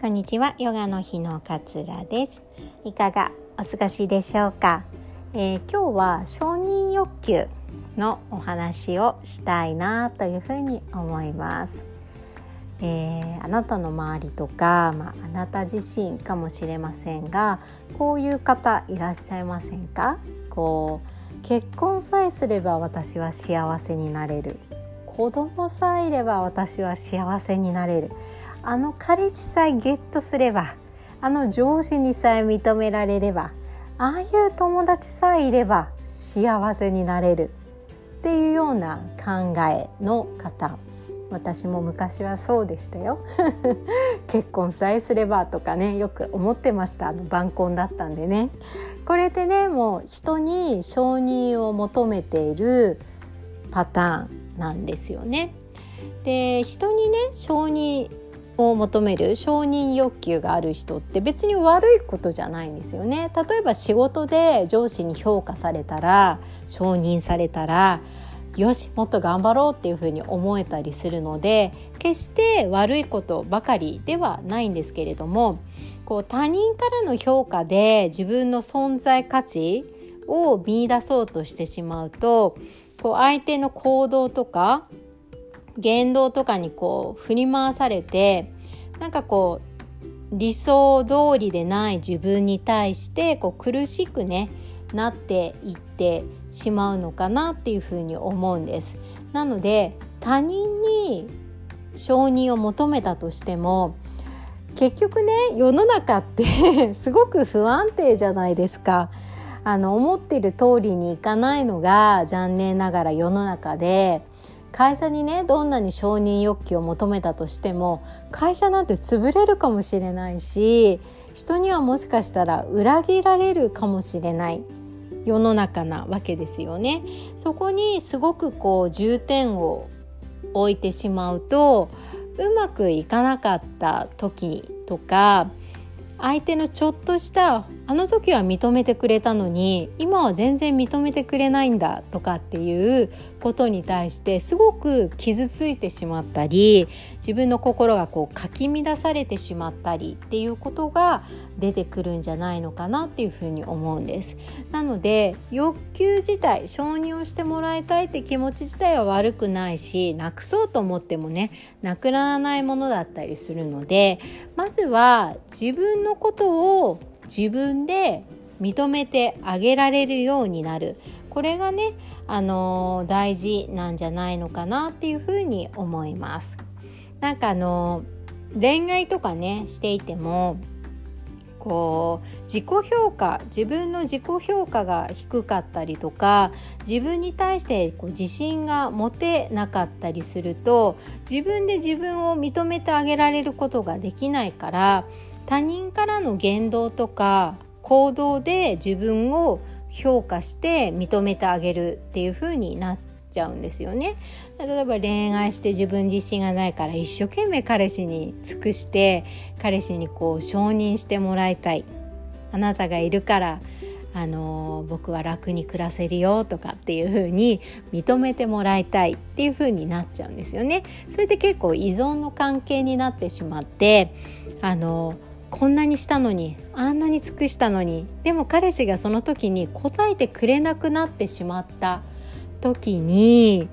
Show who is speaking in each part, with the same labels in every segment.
Speaker 1: こんにちは。ヨガの日のかつらです。いかがお過ごしでしょうか、えー、今日は承認欲求のお話をしたいなというふうに思います、えー、あなたの周りとか、まあ、あなた自身かもしれませんがこういう方いらっしゃいませんか？こう結婚さえすれば私は幸せになれる。子供さえいれば私は幸せになれる。あの彼氏さえゲットすればあの上司にさえ認められればああいう友達さえいれば幸せになれる。っていうような考えの方。私も昔はそうでしたよ。結婚さえすればとかねよく思ってました。あの晩婚だったんでね。これでねもう人に承認を求めているパターンなんですよね。で人にね承認を求める承認欲求がある人って別に悪いことじゃないんですよね。例えば仕事で上司に評価されたら承認されたらよしもっと頑張ろうっていうふうに思えたりするので決して悪いことばかりではないんですけれどもこう他人からの評価で自分の存在価値を見出そうとしてしまうとこう相手の行動とか言動とかにこう振り回されてなんかこう理想通りでない自分に対してこう苦しくねなっていってしまうのかなっていうふうに思うんです。なので他人に承認を求めたとしても結局ね世の中って すごく不安定じゃないですか。あの思ってる通りにいかないのが残念ながら世の中で会社にねどんなに承認欲求を求めたとしても会社なんて潰れるかもしれないし人にはもしかしたら裏切られるかもしれない世の中なわけですよね。そこにすごくこう重点を置いてしまうとうまくいかなかった時とか相手のちょっとしたあの時は認めてくれたのに今は全然認めてくれないんだとかっていうことに対してすごく傷ついてしまったり自分の心がこうかき乱されてしまったりっていうことが出てくるんじゃないのかなっていうふうに思うんです。なので欲求自体承認をしてもらいたいって気持ち自体は悪くないしなくそうと思ってもねなくならないものだったりするのでまずは自分のことを自分で認めてあげられるようになるこれがね、あのー、大事なんじゃないのかなっていうふうに思います。なんかあのー、恋愛とかねしていてもこう自己評価自分の自己評価が低かったりとか自分に対してこう自信が持てなかったりすると自分で自分を認めてあげられることができないから他人からの言動とか行動で自分を評価して認めてあげるっていう風になっちゃうんですよね。例えば恋愛して自分自身がないから一生懸命彼氏に尽くして彼氏にこう承認してもらいたいあなたがいるからあの僕は楽に暮らせるよとかっていう風に認めてもらいたいっていう風になっちゃうんですよね。それで結構依存の関係になってしまってあのこんなにしたのにあんなに尽くしたのにでも彼氏がその時に答えてくれなくなってしまった時に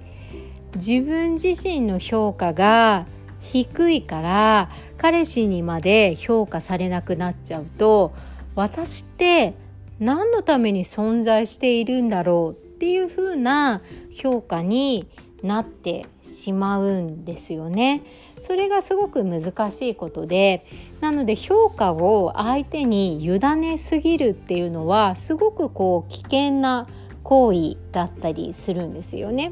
Speaker 1: 自分自身の評価が低いから彼氏にまで評価されなくなっちゃうと私って何のために存在しているんだろうっていう風な評価になってしまうんですよね。それがすごく難しいことでなので評価を相手に委ねすぎるっていうのはすごくこう危険な行為だったりするんですよね。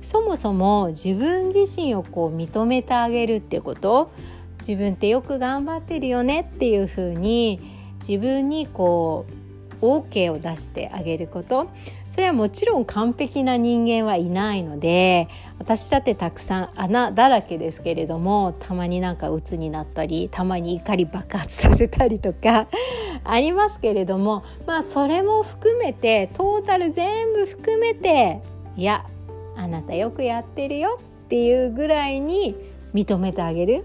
Speaker 1: そもそも自分自身をこう認めてあげるってこと自分ってよく頑張ってるよねっていうふうに自分にこう OK を出してあげることそれはもちろん完璧な人間はいないので私だってたくさん穴だらけですけれどもたまになんか鬱になったりたまに怒り爆発させたりとか ありますけれどもまあそれも含めてトータル全部含めていやあなたよくやってるよっていうぐらいに認めてあげる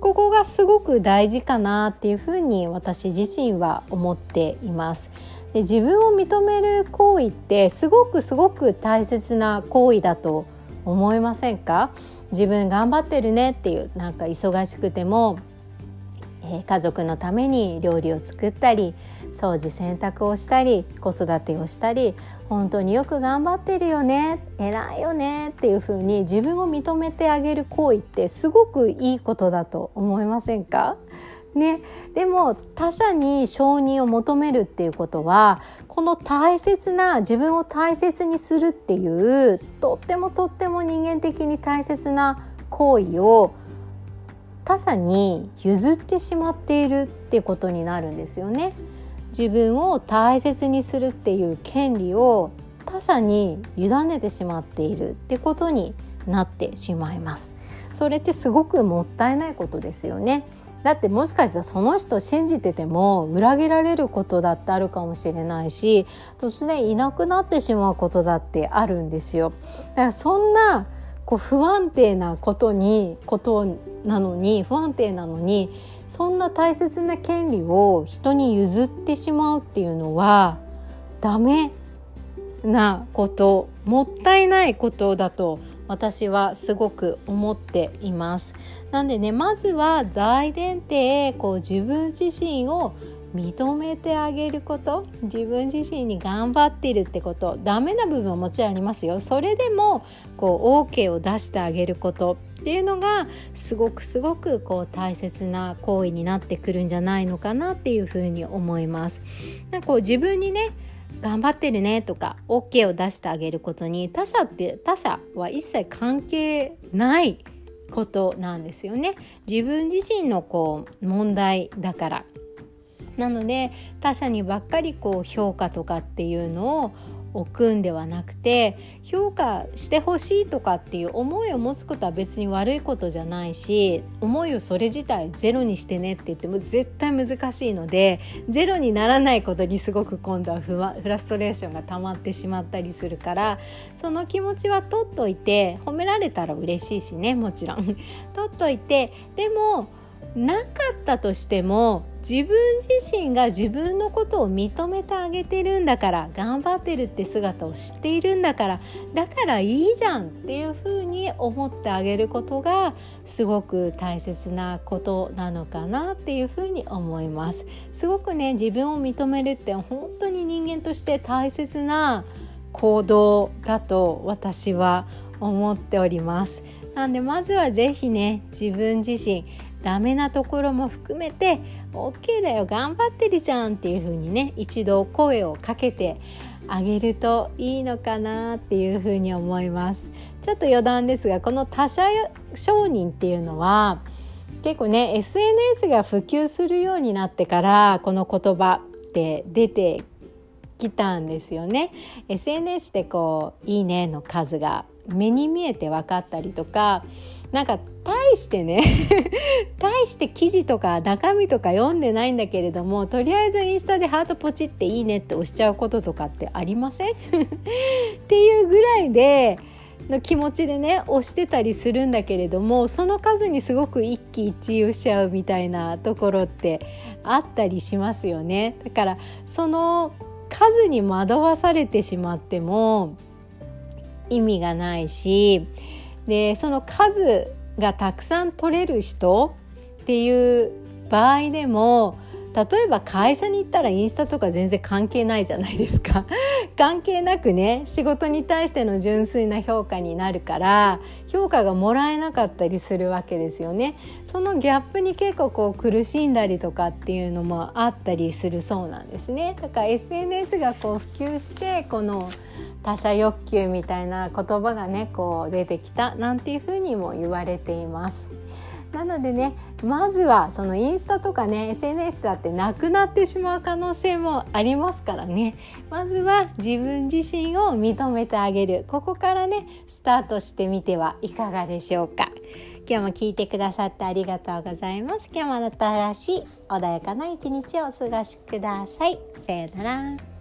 Speaker 1: ここがすごく大事かなっていうふうに私自身は思っています。で自分を認める行為ってすごくすごく大切な行為だと思いませんか？自分頑張ってるねっていうなんか忙しくても、えー、家族のために料理を作ったり掃除洗濯をしたり子育てをしたり本当によく頑張ってるよね偉いよねっていう風に自分を認めてあげる行為ってすごくいいことだと思いませんか？ね、でも他者に承認を求めるっていうことはこの大切な自分を大切にするっていうとってもとっても人間的に大切な行為を他者に譲ってしまっているってことになるんですよね。自分を大切にするっていう権利を他者に委ねてしまっているってことになってしまいます。それってすごくもったいないことですよね。だってもしかしたらその人信じてても裏切られることだってあるかもしれないし突然いなくなってしまうことだってあるんですよ。だからそんなこう不安定なことにことなのに不安定なのにそんな大切な権利を人に譲ってしまうっていうのはダメなこともったいないことだと私はすごく思っています。なんでねまずは大前提こう自分自身を認めてあげること自分自身に頑張っているってことダメな部分はもちろんありますよそれでもこう OK を出してあげることっていうのがすごくすごくこう大切な行為になってくるんじゃないのかなっていうふうに思います。なんかこう自分にね頑張ってるねとか OK を出してあげることに他者って他者は一切関係ないことなんですよね。自分自身のこう問題だから。なので他者にばっかりこう評価とかっていうのを置くんではなくて評価してほしいとかっていう思いを持つことは別に悪いことじゃないし思いをそれ自体ゼロにしてねって言っても絶対難しいのでゼロにならないことにすごく今度はフラストレーションが溜まってしまったりするからその気持ちは取っといて褒められたら嬉しいしねもちろん。取っといてでもなかったとしても自分自身が自分のことを認めてあげてるんだから頑張ってるって姿を知っているんだからだからいいじゃんっていうふうに思ってあげることがすごく大切なことなのかなっていうふうに思います。すごくね自分を認めるって本当に人間として大切な行動だと私は思っております。なんでまずは是非ね自分自身ダメなところも含めて OK だよ頑張ってるじゃんっていう風にね一度声をかけてあげるといいのかなっていう風に思います。ちょっと余談ですがこの他者承認っていうのは結構ね SNS が普及するようになってからこの言葉って出てきたんですよね。SNS でこう「いいね」の数が目に見えて分かったりとかなんか大してね 大して記事とか中身とか読んでないんだけれどもとりあえずインスタでハートポチっていいねって押しちゃうこととかってありません？っていうぐらいでの気持ちでね押してたりするんだけれどもその数にすごく一喜一憂しちゃうみたいなところってあったりしますよね。だからその数に惑わされてしまっても意味がないしでその数がたくさん取れる人っていう場合でも例えば会社に行ったらインスタとか全然関係ないじゃないですか。関係なくね仕事に対しての純粋な評価になるから評価がもらえなかったりするわけですよね。そのギャップに結構こう苦しんだりとかっていうのもあったりするそうなんですね。だから SNS がこう普及してこの他者欲求みたいな言葉がねこう出てきたなんていうふうにも言われています。なのでねまずはそのインスタとかね SNS だってなくなってしまう可能性もありますからね。まずは自分自身を認めてあげる。ここからねスタートしてみてはいかがでしょうか。今日も聞いてくださってありがとうございます。今日も新しい穏やかな一日をお過ごしください。さようなら。